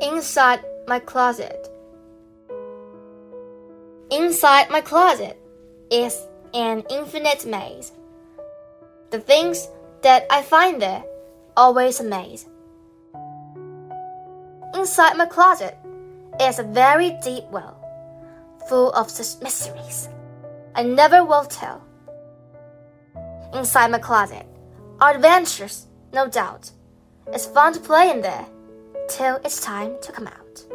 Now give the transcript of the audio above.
Inside my closet. Inside my closet is an infinite maze. The things that I find there always amaze. Inside my closet is a very deep well, full of such mysteries I never will tell. Inside my closet are adventures, no doubt. It's fun to play in there till it's time to come out.